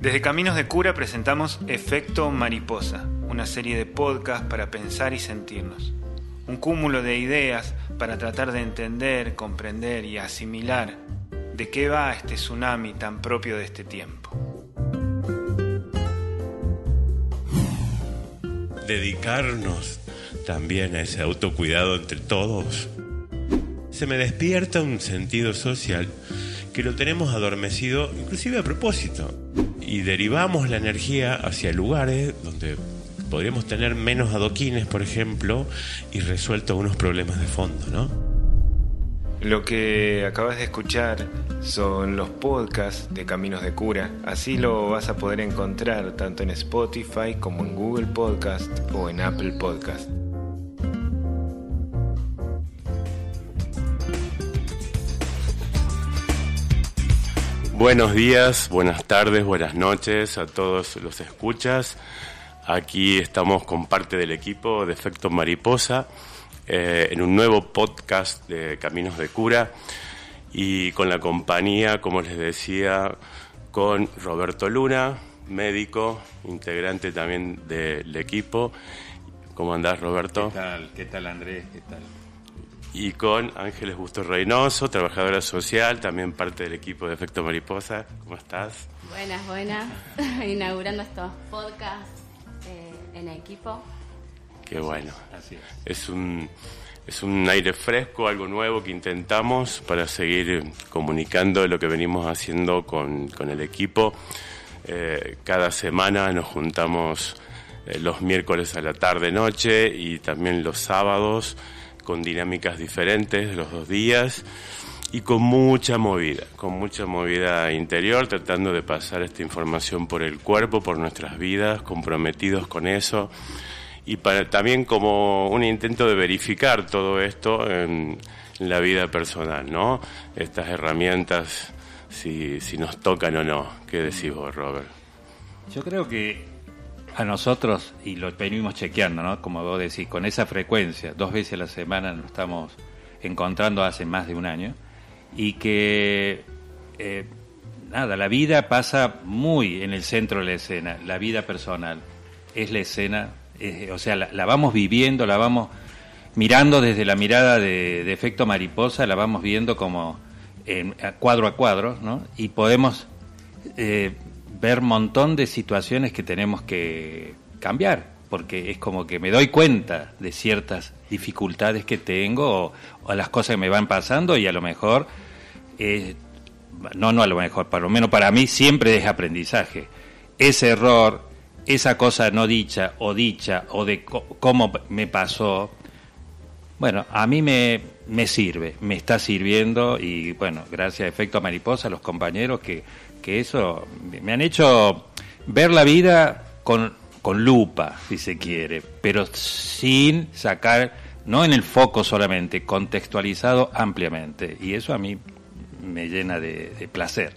Desde Caminos de Cura presentamos Efecto Mariposa, una serie de podcasts para pensar y sentirnos. Un cúmulo de ideas para tratar de entender, comprender y asimilar de qué va este tsunami tan propio de este tiempo. Dedicarnos también a ese autocuidado entre todos. Se me despierta un sentido social que lo tenemos adormecido inclusive a propósito y derivamos la energía hacia lugares donde podríamos tener menos adoquines, por ejemplo, y resuelto algunos problemas de fondo, ¿no? Lo que acabas de escuchar son los podcasts de Caminos de Cura. Así lo vas a poder encontrar tanto en Spotify como en Google Podcast o en Apple Podcast. Buenos días, buenas tardes, buenas noches a todos los escuchas. Aquí estamos con parte del equipo de Efecto Mariposa eh, en un nuevo podcast de Caminos de Cura y con la compañía, como les decía, con Roberto Luna, médico, integrante también del equipo. ¿Cómo andás, Roberto? ¿Qué tal? ¿Qué tal, Andrés? ¿Qué tal? Y con Ángeles Busto Reynoso, trabajadora social, también parte del equipo de Efecto Mariposa. ¿Cómo estás? Buenas, buenas. Inaugurando estos podcasts eh, en equipo. Qué bueno. Así es. es. un es un aire fresco, algo nuevo que intentamos para seguir comunicando lo que venimos haciendo con, con el equipo. Eh, cada semana nos juntamos eh, los miércoles a la tarde-noche y también los sábados con dinámicas diferentes los dos días y con mucha movida, con mucha movida interior, tratando de pasar esta información por el cuerpo, por nuestras vidas, comprometidos con eso y para, también como un intento de verificar todo esto en, la vida personal, ¿no? Estas herramientas, si, si nos tocan o no. ¿Qué decís vos, Robert? Yo creo que a nosotros, y lo venimos chequeando, ¿no? Como vos decís, con esa frecuencia, dos veces a la semana nos estamos encontrando hace más de un año, y que, eh, nada, la vida pasa muy en el centro de la escena, la vida personal es la escena, o sea, la, vamos viviendo, la vamos mirando desde la mirada de, efecto mariposa, la vamos viendo como en, cuadro a cuadro, ¿no? Y podemos eh, ver montón de situaciones que tenemos que cambiar, porque es como que me doy cuenta de ciertas dificultades que tengo o, las cosas que me van pasando y a lo mejor, eh, no, no a lo mejor, por lo menos para mí siempre es aprendizaje. Ese error, esa cosa no dicha o dicha o de cómo me pasó, bueno, a mí me, me sirve, me está sirviendo y bueno, gracias a Efecto Mariposa, los compañeros que que eso me han hecho ver la vida con, con lupa, si se quiere, pero sin sacar, no en el foco solamente, contextualizado ampliamente. Y eso a mí me llena de, placer.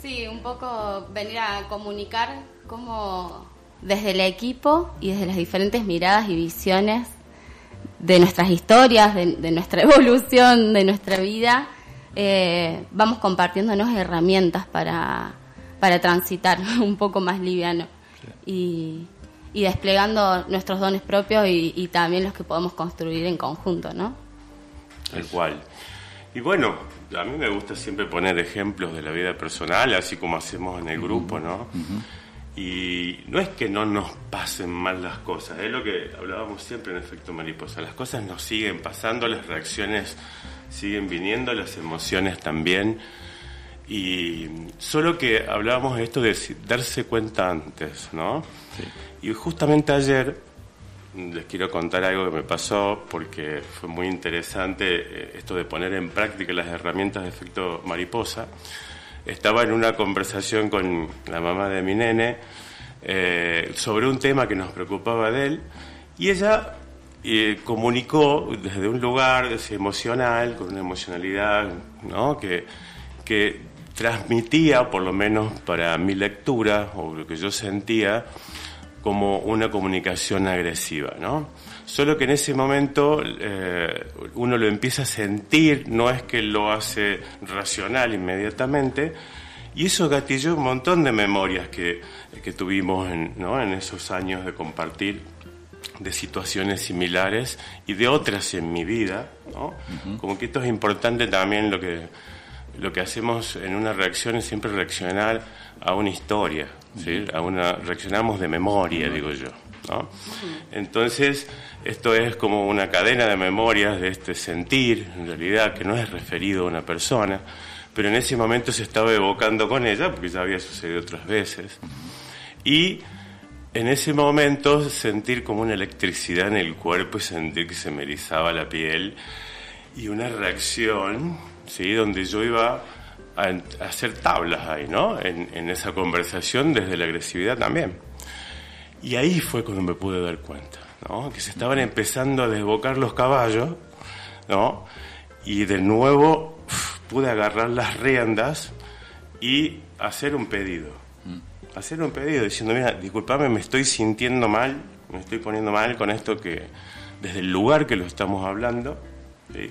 Sí, un poco venir a comunicar cómo desde el equipo y desde las diferentes miradas y visiones de nuestras historias, de nuestra evolución, de nuestra vida, eh, vamos compartiéndonos herramientas para, para transitar un poco más liviano y, desplegando nuestros dones propios y, también los que podemos construir en conjunto, ¿no? Tal cual. Y bueno, a mí me gusta siempre poner ejemplos de la vida personal, así como hacemos en el grupo, ¿no? Y no es que no nos pasen mal las cosas, es lo que hablábamos siempre en efecto mariposa. Las cosas nos siguen pasando, las reacciones siguen viniendo, las emociones también. Y solo que hablábamos de esto de darse cuenta antes, ¿no? Y justamente ayer les quiero contar algo que me pasó porque fue muy interesante eh, esto de poner en práctica las herramientas de efecto mariposa estaba en una conversación con la mamá de mi nene eh, sobre un tema que nos preocupaba de él y ella eh, comunicó desde un lugar emocional, con una emocionalidad ¿no? que, que transmitía, por lo menos para mi lectura o lo que yo sentía, como una comunicación agresiva, ¿no? Solo que en ese momento eh, uno lo empieza a sentir, no es que lo hace racional inmediatamente, Y eso gatilló un montón de memorias que, que tuvimos en, ¿no? en esos años de compartir de situaciones similares y de otras en mi vida, ¿no? Como que esto es importante también lo que, lo que hacemos en una reacción es siempre reaccionar a una historia, ¿sí? a una, reaccionamos de memoria, digo yo. ¿no? Entonces, esto es como una cadena de memorias de este sentir, en realidad, que no es referido a una persona, pero en ese momento se estaba evocando con ella, porque ya había sucedido otras veces. Y en ese momento sentir como una electricidad en el cuerpo y sentir que se me erizaba la piel y una reacción, ¿sí? Donde yo iba a, hacer tablas ahí, ¿no? En, esa conversación desde la agresividad también. Y ahí fue cuando me pude dar cuenta, ¿no? Que se estaban empezando a desbocar los caballos, ¿no? Y de nuevo pude agarrar las riendas y hacer un pedido. Hacer un pedido diciendo, mira, disculpame, me estoy sintiendo mal, me estoy poniendo mal con esto que, desde el lugar que lo estamos hablando, ¿sí?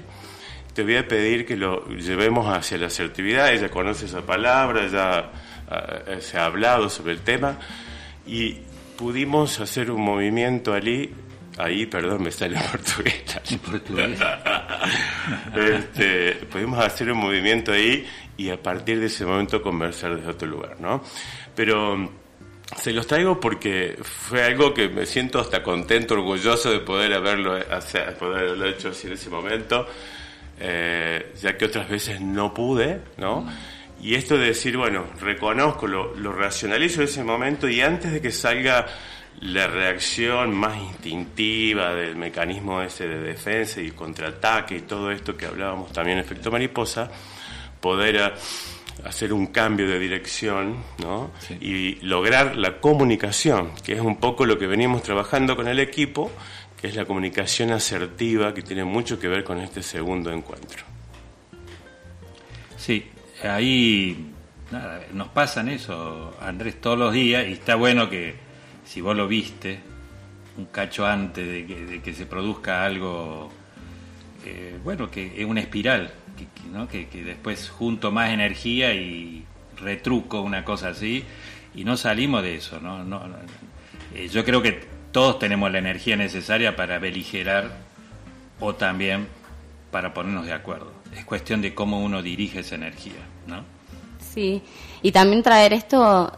te voy a pedir que lo llevemos hacia la asertividad. Ella conoce esa palabra, ya uh, se ha hablado sobre el tema y pudimos hacer un movimiento allí. Ahí, perdón, me sale en portugués. este, pudimos hacer un movimiento ahí y a partir de ese momento conversar desde otro lugar, ¿no? Pero se los traigo porque fue algo que me siento hasta contento, orgulloso de poder haberlo, hacer, poder haberlo hecho así en ese momento eh, ya que otras veces no pude, ¿no? Y esto de decir, bueno, reconozco, lo, lo racionalizo en ese momento y antes de que salga la reacción más instintiva del mecanismo ese de defensa y contraataque y todo esto que hablábamos también, efecto mariposa, poder a, hacer un cambio de dirección ¿no? Sí. y lograr la comunicación, que es un poco lo que venimos trabajando con el equipo es la comunicación asertiva que tiene mucho que ver con este segundo encuentro. Sí, ahí nada, nos pasan eso, Andrés, todos los días y está bueno que si vos lo viste un cacho antes de que, de que se produzca algo, eh, bueno, que es una espiral, que, ¿no? que, después junto más energía y retruco una cosa así y no salimos de eso, ¿no? no, no eh, yo creo que todos tenemos la energía necesaria para beligerar o también para ponernos de acuerdo. Es cuestión de cómo uno dirige esa energía, ¿no? Sí, y también traer esto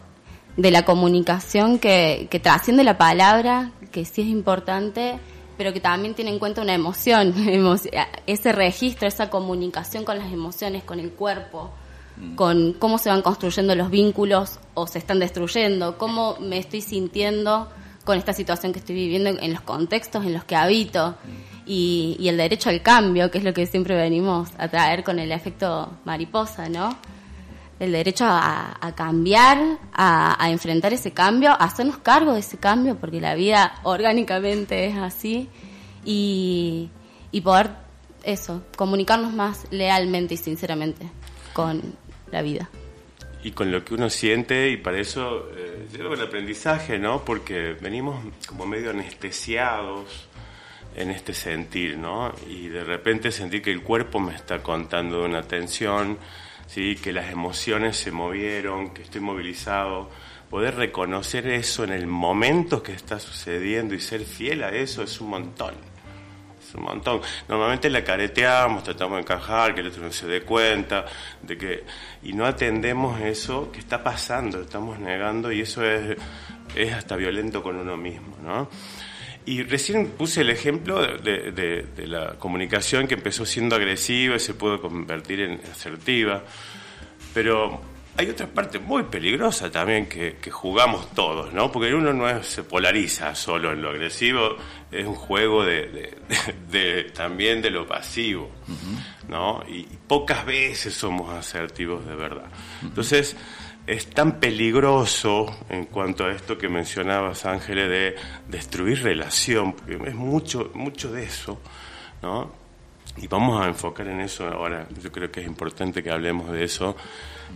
de la comunicación que, que trasciende la palabra, que sí es importante, pero que también tiene en cuenta una emoción, ese registro, esa comunicación con las emociones, con el cuerpo, mm. con cómo se van construyendo los vínculos o se están destruyendo, cómo me estoy sintiendo con esta situación que estoy viviendo en los contextos en los que habito y, y, el derecho al cambio, que es lo que siempre venimos a traer con el efecto mariposa, ¿no? El derecho a, cambiar, a, enfrentar ese cambio, a hacernos cargo de ese cambio, porque la vida orgánicamente es así, y, poder eso, comunicarnos más lealmente y sinceramente con la vida y con lo que uno siente y para eso eh, lleva el aprendizaje, ¿no? Porque venimos como medio anestesiados en este sentir, ¿no? Y de repente sentir que el cuerpo me está contando una tensión, ¿sí? Que las emociones se movieron, que estoy movilizado. Poder reconocer eso en el momento que está sucediendo y ser fiel a eso es un montón un montón. Normalmente la careteamos, tratamos de encajar, que el otro no se dé cuenta, de que y no atendemos eso que está pasando, estamos negando y eso es, es hasta violento con uno mismo, ¿no? Y recién puse el ejemplo de, de, de, la comunicación que empezó siendo agresiva y se pudo convertir en asertiva, pero hay otra parte muy peligrosa también que, que, jugamos todos, ¿no? Porque uno no es, se polariza solo en lo agresivo, es un juego de, de, de también de lo pasivo, ¿no? Y pocas veces somos asertivos de verdad. Entonces, es tan peligroso en cuanto a esto que mencionabas, Ángeles, de destruir relación, porque es mucho, mucho de eso, ¿no? Y vamos a enfocar en eso ahora. Yo creo que es importante que hablemos de eso,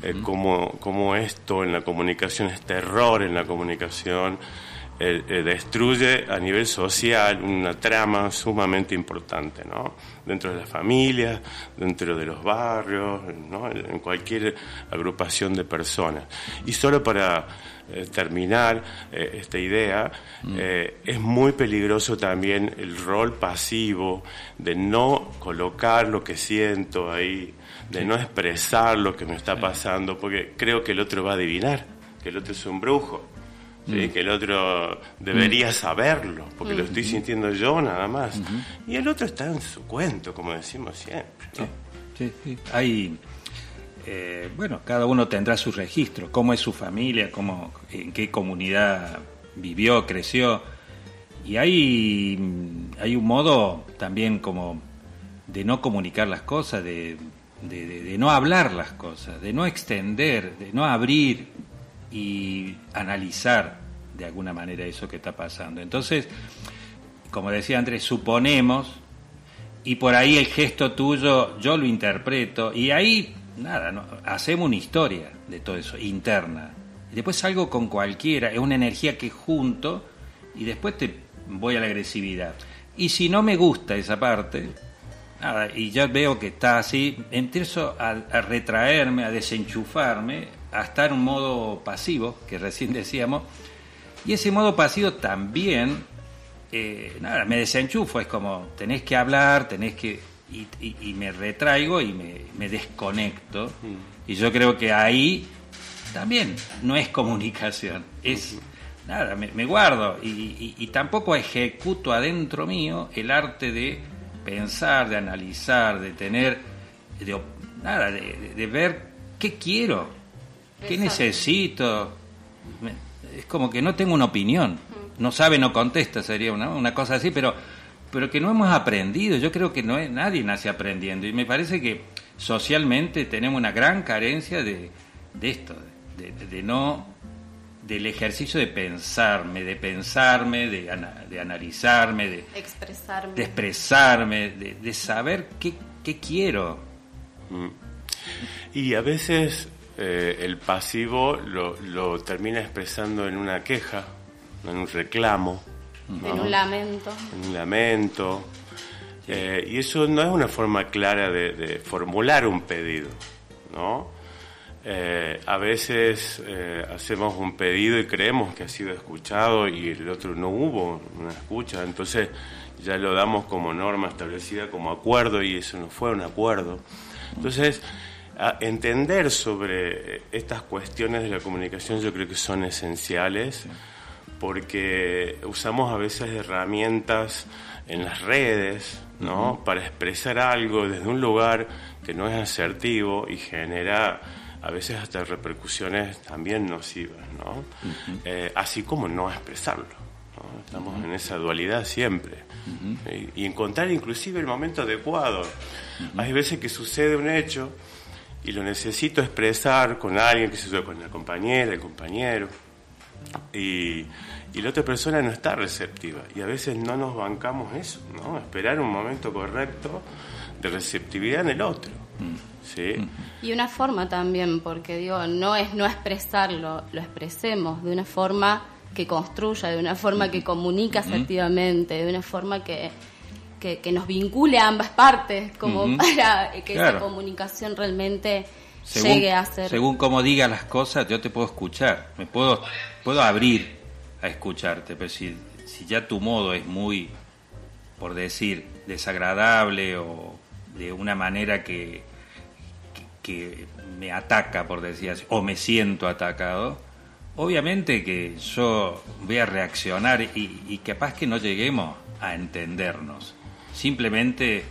eh, cómo, cómo, esto en la comunicación, este error en la comunicación, eh, eh, destruye a nivel social una trama sumamente importante, ¿no? Dentro de las familias, dentro de los barrios, ¿no? en cualquier agrupación de personas. Y solo para eh, terminar esta idea, mm. es muy peligroso también el rol pasivo de no colocar lo que siento ahí, de no expresar lo que me está pasando, porque creo que el otro va a adivinar, que el otro es un brujo. Mm. que el otro debería mm. saberlo, porque lo estoy sintiendo yo nada más. Y el otro está en su cuento, como decimos siempre. Sí, sí, Hay, eh, bueno, cada uno tendrá su registro, cómo es su familia, cómo, en qué comunidad vivió, creció. Y hay, hay un modo también como de no comunicar las cosas, de, de no hablar las cosas, de no extender, de no abrir y analizar de alguna manera eso que está pasando. Entonces, como decía Andrés, suponemos y por ahí el gesto tuyo yo lo interpreto y ahí nada, hacemos una historia de todo eso, interna. Y después salgo con cualquiera, es una energía que junto y después te voy a la agresividad. Y si no me gusta esa parte, nada, y ya veo que está así, empiezo a retraerme, a desenchufarme, a estar en un modo pasivo, que recién decíamos, y ese modo pasivo también, eh, nada, me desenchufo, es como, tenés que hablar, tenés que, y, me retraigo y me, desconecto, mm. y yo creo que ahí también no es comunicación, es... Nada, me, guardo y, tampoco ejecuto adentro mío el arte de pensar, de analizar, de tener, de, nada, de ver qué quiero, ¿Qué necesito? Es como que no tengo una opinión. No sabe, no contesta, sería una, una cosa así, pero, pero que no hemos aprendido. Yo creo que no es, nadie nace aprendiendo. Y me parece que socialmente tenemos una gran carencia de, de esto, de, no del ejercicio de pensarme, de pensarme, de, de analizarme, de expresarme, de, expresarme, de, saber qué, qué quiero. Mm. Y a veces eh, el pasivo lo, lo, termina expresando en una queja, en un reclamo. En un lamento. En un lamento. Eh, y eso no es una forma clara de, formular un pedido, ¿no? Eh, a veces hacemos un pedido y creemos que ha sido escuchado y el otro no hubo una escucha, entonces ya lo damos como norma establecida, como acuerdo y eso no fue un acuerdo. Entonces, entender sobre estas cuestiones de la comunicación yo creo que son esenciales porque usamos a veces herramientas en las redes, ¿no? Para expresar algo desde un lugar que no es asertivo y genera a veces hasta repercusiones también nocivas, ¿no? Eh, así como no expresarlo. Estamos en esa dualidad siempre. y, y, encontrar inclusive el momento adecuado. Hay veces que sucede un hecho y lo necesito expresar con alguien, que se yo, con la compañera, el compañero, y, y, la otra persona no está receptiva. Y a veces no nos bancamos eso, ¿no? Esperar un momento correcto de receptividad en el otro. ¿sí? Y una forma también, porque digo, no es no expresarlo, lo expresemos de una forma que construya, de una forma que comunica asertivamente, de una forma que que, nos vincule a ambas partes, como para que esa comunicación realmente llegue a ser. Según como diga las cosas, yo te puedo escuchar, me puedo, puedo abrir a escucharte, pero si, si ya tu modo es muy, por decir, desagradable o de una manera que, que, me ataca, por decir así, o me siento atacado, obviamente que yo voy a reaccionar y, y capaz que no lleguemos a entendernos simplemente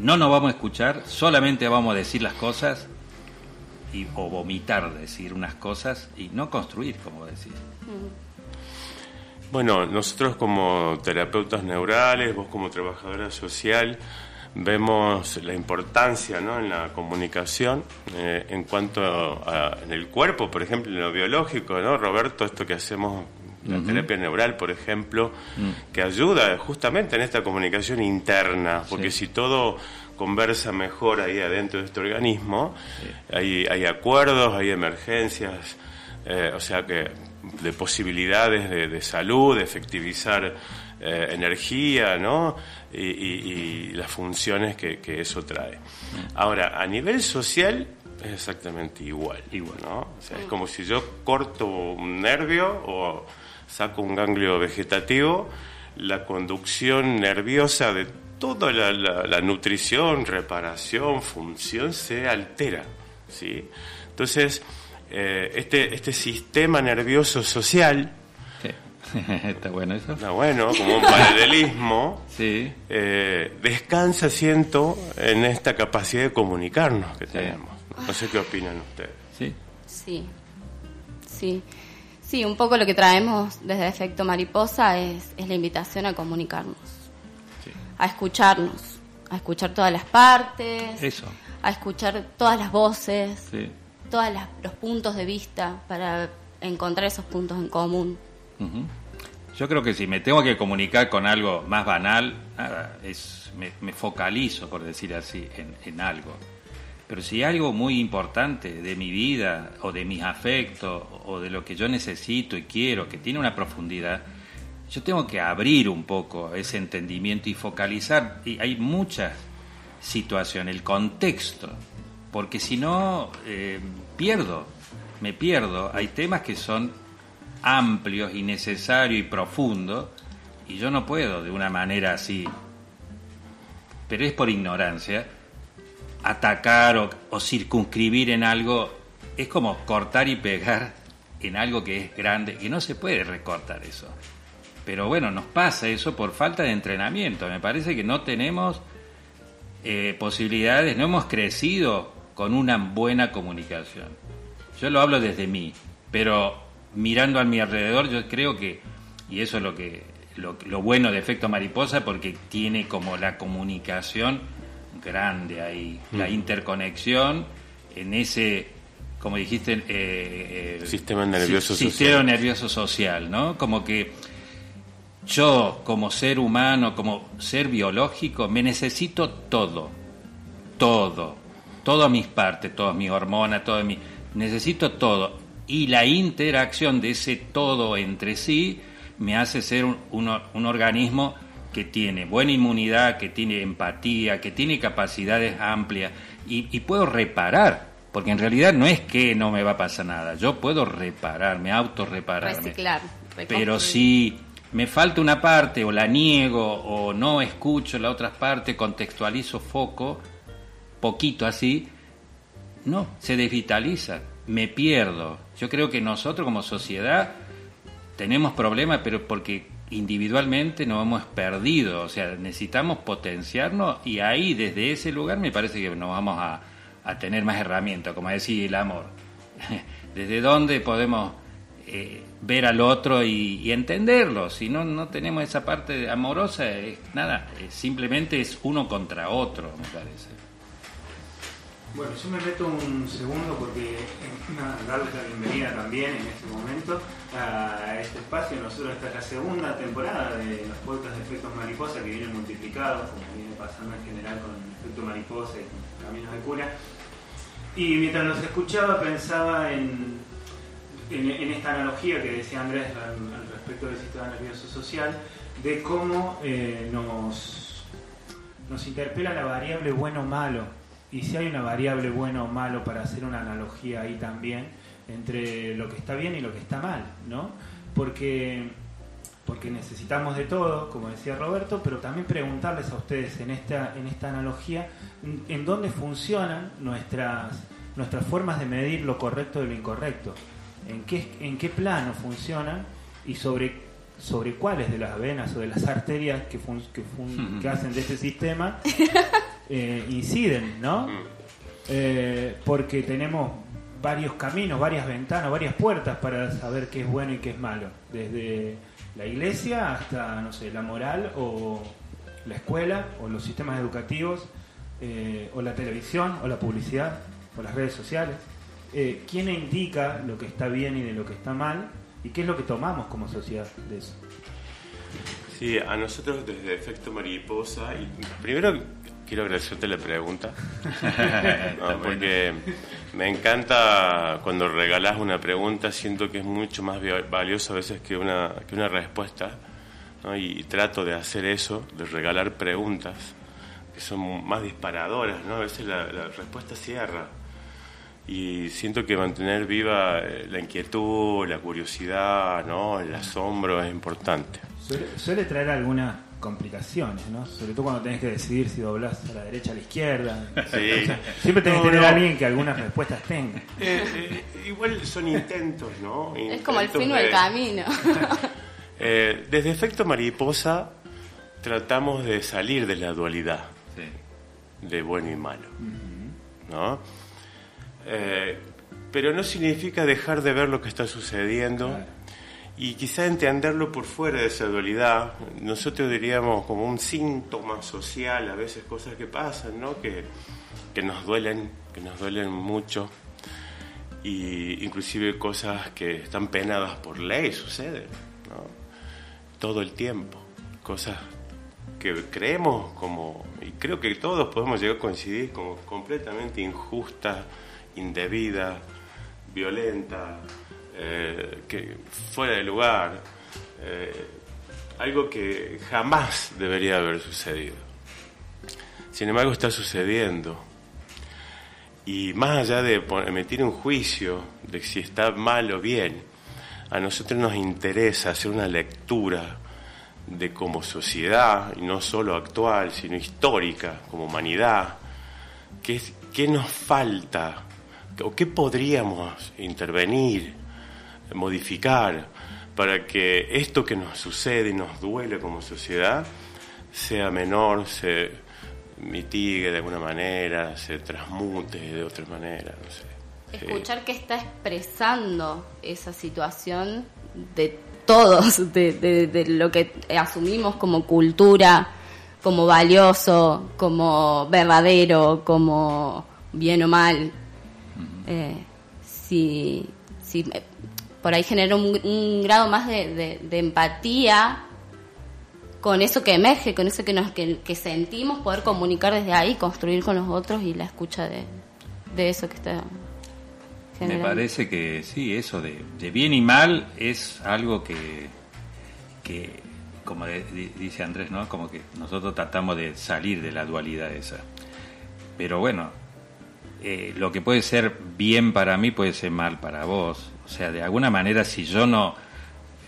no nos vamos a escuchar, solamente vamos a decir las cosas y, o vomitar decir unas cosas y no construir, como decir. Bueno, nosotros como terapeutas neurales, vos como trabajadora social, vemos la importancia ¿no? en la comunicación eh, en cuanto a, en el cuerpo, por ejemplo, en lo biológico, ¿no? Roberto, esto que hacemos la terapia neural, por ejemplo, mm. que ayuda justamente en esta comunicación interna, porque si todo conversa mejor ahí adentro de este organismo, hay, hay, acuerdos, hay emergencias, eh, o sea que de posibilidades de, salud, de efectivizar eh, energía, ¿no? Y, las funciones que, eso trae. Ahora, a nivel social es exactamente igual, igual ¿no? O sea, es como si yo corto un nervio o saco un ganglio vegetativo, la conducción nerviosa de toda la, nutrición, reparación, función se altera, ¿sí? Entonces, eh, este, este sistema nervioso social Está bueno eso. Está bueno, como un paralelismo. sí. Eh, descansa, siento, en esta capacidad de comunicarnos que tenemos. No sé qué opinan ustedes. Sí. Sí. Sí. Sí, un poco lo que traemos desde Efecto Mariposa es, es la invitación a comunicarnos. A escucharnos. A escuchar todas las partes. Eso. A escuchar todas las voces. Sí. Todos los puntos de vista para encontrar esos puntos en común. Yo creo que si me tengo que comunicar con algo más banal, es, me, focalizo, por decir así, en, algo. Pero si hay algo muy importante de mi vida o de mis afectos o de lo que yo necesito y quiero, que tiene una profundidad, yo tengo que abrir un poco ese entendimiento y focalizar. Y hay muchas situaciones, el contexto, porque si no, eh, pierdo, me pierdo. Hay temas que son amplios y necesarios y profundos, y yo no puedo de una manera así, pero es por ignorancia, atacar o, circunscribir en algo, es como cortar y pegar en algo que es grande, y no se puede recortar eso. Pero bueno, nos pasa eso por falta de entrenamiento. Me parece que no tenemos eh, posibilidades, no hemos crecido con una buena comunicación. Yo lo hablo desde mí, pero mirando a mi alrededor, yo creo que, y eso es lo que lo, bueno de efecto mariposa, porque tiene como la comunicación grande ahí, la mm. interconexión en ese, como dijiste, eh, eh sistema nervioso social. Sistema nervioso social, ¿no? Como que yo, como ser humano, como ser biológico, me necesito todo, todo, todas mis partes, todas mis hormonas, todo mi, necesito todo y la interacción de ese todo entre sí me hace ser un, un, organismo que tiene buena inmunidad, que tiene empatía, que tiene capacidades amplias y, puedo reparar, porque en realidad no es que no me va a pasar nada, yo puedo reparar, me autorrepararme. Reciclar, Pero si me falta una parte o la niego o no escucho la otra parte, contextualizo foco, poquito así, no, se desvitaliza me pierdo. Yo creo que nosotros como sociedad tenemos problemas, pero porque individualmente nos hemos perdido, o sea, necesitamos potenciarnos y ahí desde ese lugar me parece que nos vamos a, tener más herramientas, como decía el amor. desde dónde podemos eh, ver al otro y, entenderlo. Si no, no tenemos esa parte amorosa, es nada, simplemente es uno contra otro, me parece. Bueno, yo me meto un segundo porque una, darles la bienvenida también en este momento a este espacio. Nosotros esta es la segunda temporada de los podcasts de Efectos Mariposa que vienen multiplicados, como viene pasando en general con Efecto Mariposa y con Caminos de Cura. Y mientras los escuchaba pensaba en, en, esta analogía que decía Andrés al, respecto del sistema nervioso social, de cómo eh, nos, nos interpela la variable bueno o malo y si hay una variable bueno o malo para hacer una analogía ahí también entre lo que está bien y lo que está mal, ¿no? Porque, porque necesitamos de todo, como decía Roberto, pero también preguntarles a ustedes en esta, en esta analogía en dónde funcionan nuestras, nuestras formas de medir lo correcto de lo incorrecto, en qué, en qué plano funcionan y sobre sobre cuáles de las venas o de las arterias que, que, que hacen de este sistema eh, inciden, ¿no? Mm. Eh, porque tenemos varios caminos, varias ventanas, varias puertas para saber qué es bueno y qué es malo. Desde la iglesia hasta, no sé, la moral o la escuela o los sistemas educativos eh, o la televisión o la publicidad o las redes sociales. ¿Quién indica lo que está bien y de lo que está mal? ¿Y qué es lo que tomamos como sociedad de eso? Sí, a nosotros desde Efecto Mariposa, y primero quiero agradecerte la pregunta, porque me encanta cuando regalas una pregunta, siento que es mucho más valioso a veces que una, que una respuesta, y, trato de hacer eso, de regalar preguntas que son más disparadoras, ¿no? a veces la, respuesta cierra. Y siento que mantener viva eh, la inquietud, la curiosidad, ¿no? el asombro es importante. suele traer alguna complicaciones, ¿no? Sobre todo cuando tenés que decidir si doblás a la derecha o a la izquierda. siempre tenés que tener a alguien que algunas respuestas tenga. Eh, eh, igual son intentos, ¿no? es como el fin del camino. Eh, desde Efecto Mariposa tratamos de salir de la dualidad de bueno y malo, ¿no? pero no significa dejar de ver lo que está sucediendo y quizá entenderlo por fuera de esa dualidad, nosotros diríamos como un síntoma social, a veces cosas que pasan, ¿no? que, que nos duelen, que nos duelen mucho, y inclusive cosas que están penadas por ley suceden, ¿no? todo el tiempo, cosas que creemos como, y creo que todos podemos llegar a coincidir como completamente injustas, indebidas, violentas, eh, que fuera de lugar, eh, algo que jamás debería haber sucedido. Sin embargo, está sucediendo. Y más allá de emitir un juicio de si está mal o bien, a nosotros nos interesa hacer una lectura de como sociedad, y no solo actual, sino histórica, como humanidad, qué, qué nos falta o qué podríamos intervenir modificar para que esto que nos sucede y nos duele como sociedad sea menor, se mitigue de alguna manera, se transmute de otra manera. Escuchar que está expresando esa situación de todos, de, lo que asumimos como cultura, como valioso, como verdadero, como bien o mal. Eh, si, si por ahí genera un, grado más de, empatía con eso que emerge, con eso que, nos, que, sentimos, poder comunicar desde ahí, construir con los otros y la escucha de, eso que está generando. Me parece que sí, eso de, bien y mal es algo que, que como dice Andrés, ¿no? Como que nosotros tratamos de salir de la dualidad esa. Pero bueno, eh, lo que puede ser bien para mí puede ser mal para vos. Sea, de alguna manera, si yo no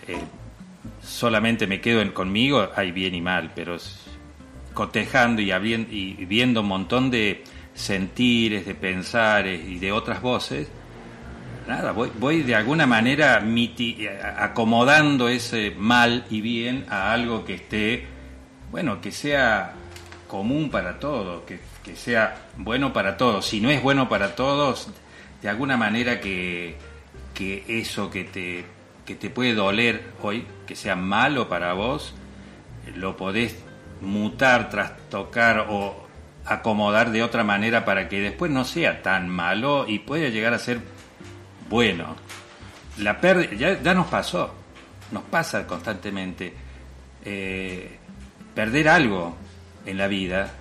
eh, solamente me quedo en, conmigo, hay bien y mal, pero cotejando y, y viendo un montón de sentires, de pensares y de otras voces, nada, voy, voy de alguna manera acomodando ese mal y bien a algo que esté, bueno, que sea común para todos, que sea bueno para todos. Si no es bueno para todos, de alguna manera que que eso que te, que te puede doler hoy, que sea malo para vos, lo podés mutar, trastocar o acomodar de otra manera para que después no sea tan malo y pueda llegar a ser bueno. La pérdida, ya, nos pasó, nos pasa constantemente. Eh, perder algo en la vida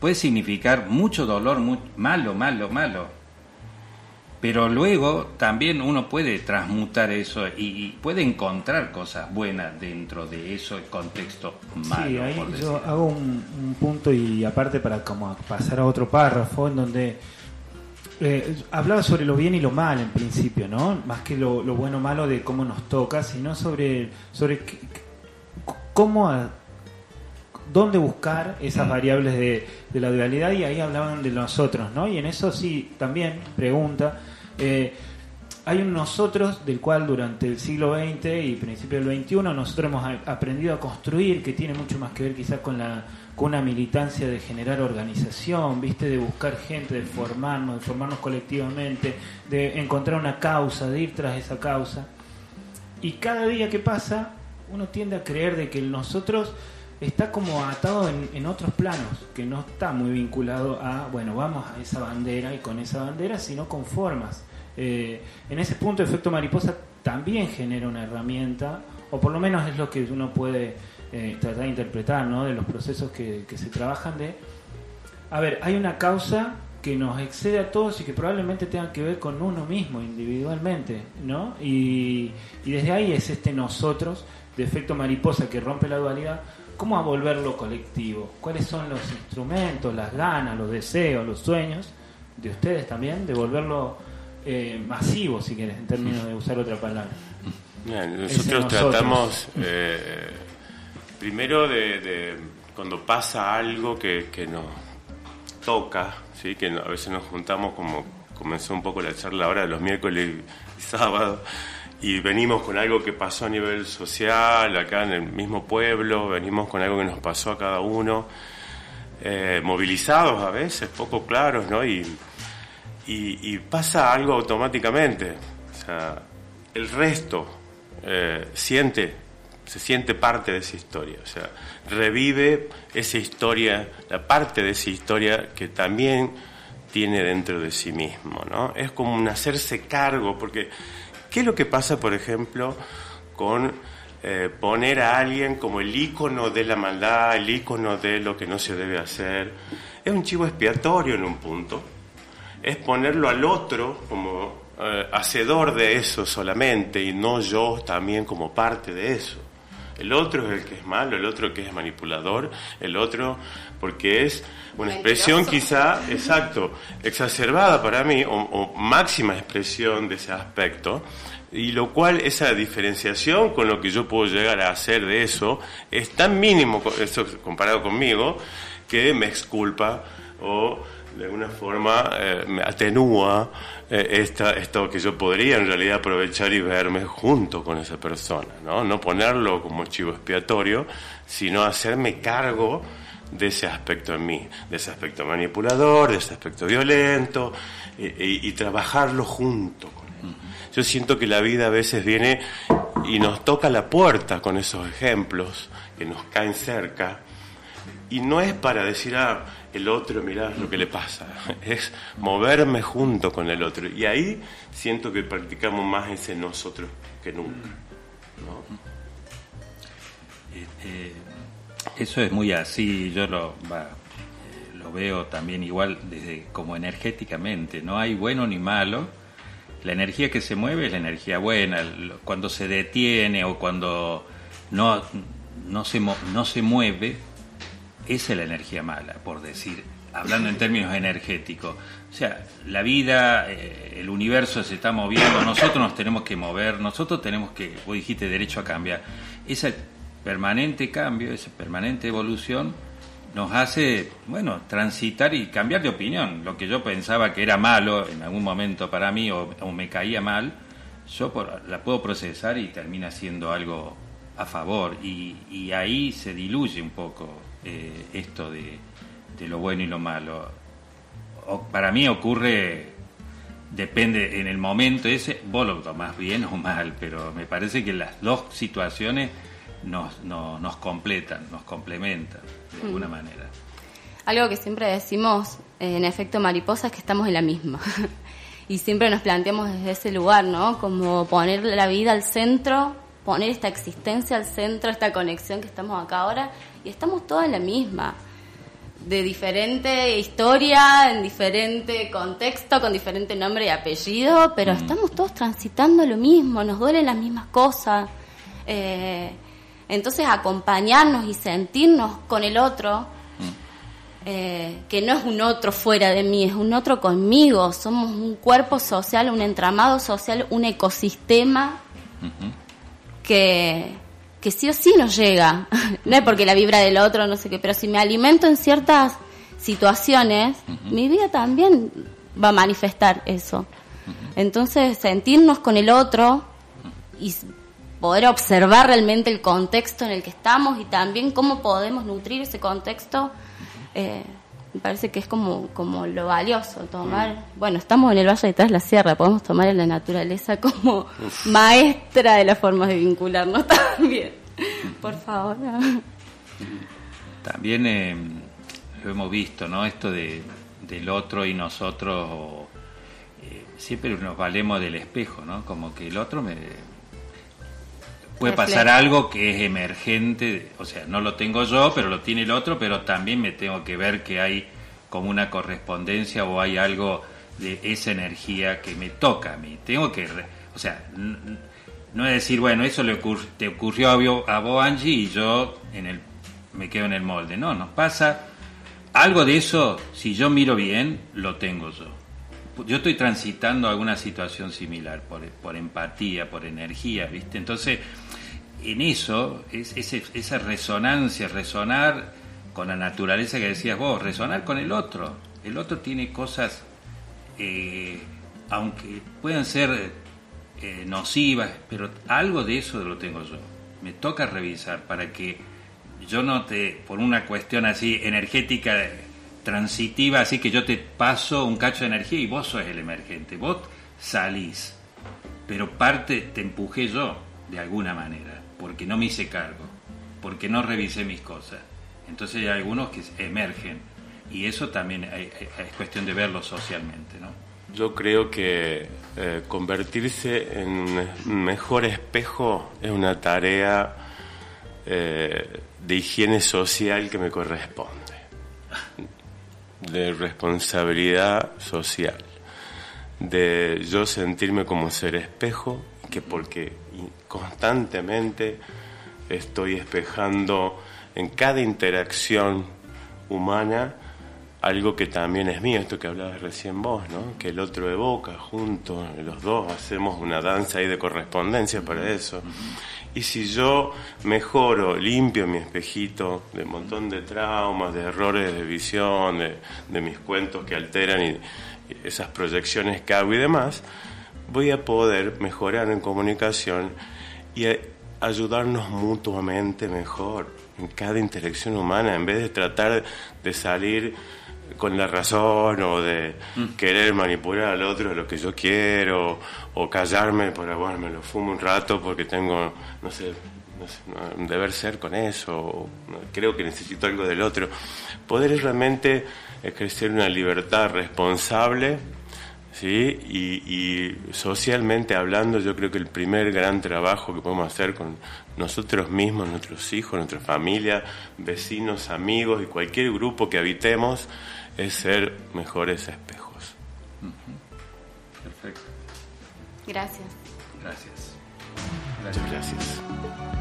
puede significar mucho dolor, malo, malo, malo pero luego también uno puede transmutar eso y, puede encontrar cosas buenas dentro de eso, el contexto malo. Sí, ahí yo hago un, punto y aparte para como pasar a otro párrafo en donde eh, hablaba sobre lo bien y lo mal en principio, ¿no? Más que lo, bueno o malo de cómo nos toca, sino sobre, sobre cómo dónde buscar esas mm. variables de, de, la dualidad y ahí hablaban de nosotros, ¿no? Y en eso sí, también pregunta, eh, hay un nosotros del cual durante el siglo XX y principio del XXI nosotros hemos aprendido a construir, que tiene mucho más que ver quizás con, la, con una militancia de generar organización, ¿viste? de buscar gente, de formarnos, de formarnos colectivamente, de encontrar una causa, de ir tras esa causa. Y cada día que pasa, uno tiende a creer de que el nosotros está como atado en, otros planos, que no está muy vinculado a, bueno, vamos a esa bandera y con esa bandera, sino con formas. Eh, en ese punto, efecto mariposa también genera una herramienta, o por lo menos es lo que uno puede eh, tratar de interpretar, ¿no? De los procesos que, se trabajan de a ver, hay una causa que nos excede a todos y que probablemente tenga que ver con uno mismo individualmente, ¿no? Y, y desde ahí es este nosotros, de efecto mariposa que rompe la dualidad, ¿cómo a volverlo colectivo? ¿Cuáles son los instrumentos, las ganas, los deseos, los sueños de ustedes también, de volverlo eh, masivo, si quieres, en términos de usar otra palabra? nosotros, tratamos eh, primero de, cuando pasa algo que, que nos toca, ¿sí? que a veces nos juntamos como comenzó un poco la charla ahora de los miércoles y sábados y venimos con algo que pasó a nivel social, acá en el mismo pueblo, venimos con algo que nos pasó a cada uno, eh, movilizados a veces, poco claros, ¿no? Y, y, pasa algo automáticamente, o sea, el resto eh, siente, se siente parte de esa historia, o sea, revive esa historia, la parte de esa historia que también tiene dentro de sí mismo, ¿no? Es como un hacerse cargo, porque ¿Qué es lo que pasa, por ejemplo, con eh, poner a alguien como el ícono de la maldad, el ícono de lo que no se debe hacer? Es un chivo expiatorio en un punto. Es ponerlo al otro como eh, hacedor de eso solamente y no yo también como parte de eso. El otro es el que es malo, el otro que es manipulador, el otro porque es una expresión quizá, exacto, exacerbada para mí, o, máxima expresión de ese aspecto, y lo cual esa diferenciación con lo que yo puedo llegar a hacer de eso es tan mínimo eso comparado conmigo que me exculpa o de alguna forma eh, me atenúa esta, esto que yo podría en realidad aprovechar y verme junto con esa persona, ¿no? No ponerlo como chivo expiatorio, sino hacerme cargo de ese aspecto en mí, de ese aspecto manipulador, de ese aspecto violento, y, trabajarlo junto con él. Yo siento que la vida a veces viene y nos toca la puerta con esos ejemplos que nos caen cerca, y no es para decir, ah, el otro, mirá lo que le pasa, es moverme junto con el otro. Y ahí siento que practicamos más ese nosotros que nunca. ¿no? Este, eso es muy así, yo lo, lo veo también igual desde como energéticamente, no hay bueno ni malo, la energía que se mueve es la energía buena, cuando se detiene o cuando no, no, se, no se mueve, esa es la energía mala, por decir, hablando en términos energéticos. O sea, la vida, eh, el universo se está moviendo, nosotros nos tenemos que mover, nosotros tenemos que, vos dijiste, derecho a cambiar. Esa permanente cambio, esa permanente evolución, nos hace, bueno, transitar y cambiar de opinión. Lo que yo pensaba que era malo en algún momento para mí o, me caía mal, yo la puedo procesar y termina siendo algo a favor. Y, ahí se diluye un poco eh, esto de, de, lo bueno y lo malo. para mí ocurre, depende en el momento ese, vos lo tomás bien o mal, pero me parece que las dos situaciones nos, nos completan, nos complementan de alguna mm. manera. Algo que siempre decimos en efecto mariposa es que estamos en la misma. y siempre nos planteamos desde ese lugar, ¿no? Como poner la vida al centro, poner esta existencia al centro, esta conexión que estamos acá ahora, y estamos todos en la misma. De diferente historia, en diferente contexto, con diferente nombre y apellido, pero mm. estamos todos transitando lo mismo, nos duelen las mismas cosas. Eh, entonces acompañarnos y sentirnos con el otro, eh, que no es un otro fuera de mí, es un otro conmigo, somos un cuerpo social, un entramado social, un ecosistema que, que sí o sí nos llega. no es porque la vibra del otro, no sé qué, pero si me alimento en ciertas situaciones, mi vida también va a manifestar eso. Entonces, sentirnos con el otro y poder observar realmente el contexto en el que estamos y también cómo podemos nutrir ese contexto, eh, me parece que es como, como lo valioso, tomar, bueno, estamos en el Valle detrás de la Sierra, podemos tomar a la naturaleza como maestra de las formas de vincularnos también. Por favor. También eh, lo hemos visto, ¿no? Esto de, del otro y nosotros, eh, siempre nos valemos del espejo, ¿no? Como que el otro me puede pasar algo que es emergente, o sea, no lo tengo yo, pero lo tiene el otro, pero también me tengo que ver que hay como una correspondencia o hay algo de esa energía que me toca a mí. Tengo que, o sea, no es decir, bueno, eso le te ocurrió a, a vos, Angie, y yo en el, me quedo en el molde. No, nos pasa algo de eso, si yo miro bien, lo tengo yo. Yo estoy transitando alguna situación similar, por, por empatía, por energía, ¿viste? Entonces, en eso, es, esa resonancia, resonar con la naturaleza que decías vos, resonar con el otro. El otro tiene cosas, eh, aunque puedan ser eh, nocivas, pero algo de eso lo tengo yo. Me toca revisar para que yo no te, por una cuestión así energética, transitiva, así que yo te paso un cacho de energía y vos sos el emergente, vos salís, pero parte te empujé yo, de alguna manera, porque no me hice cargo, porque no revisé mis cosas. Entonces hay algunos que emergen y eso también es cuestión de verlo socialmente, ¿no? Yo creo que eh, convertirse en un mejor espejo es una tarea eh, de higiene social que me corresponde, de responsabilidad social, de yo sentirme como ser espejo, que porque constantemente estoy espejando en cada interacción humana algo que también es mío, esto que hablabas recién vos, ¿no? que el otro evoca juntos, los dos hacemos una danza ahí de correspondencia para eso. Y si yo mejoro, limpio mi espejito de un montón de traumas, de errores de visión, de, mis cuentos que alteran y, esas proyecciones que hago y demás, voy a poder mejorar en comunicación y ayudarnos mutuamente mejor en cada interacción humana, en vez de tratar de salir con la razón o de mm. querer manipular al otro lo que yo quiero o callarme por bueno, me lo fumo un rato porque tengo, no sé, un deber ser con eso, o creo que necesito algo del otro. Poder es realmente ejercer una libertad responsable, ¿sí? Y, y, socialmente hablando, yo creo que el primer gran trabajo que podemos hacer con nosotros mismos, nuestros hijos, nuestra familia, vecinos, amigos y cualquier grupo que habitemos, es ser mejores espejos. Perfecto. Gracias. Gracias. Muchas gracias.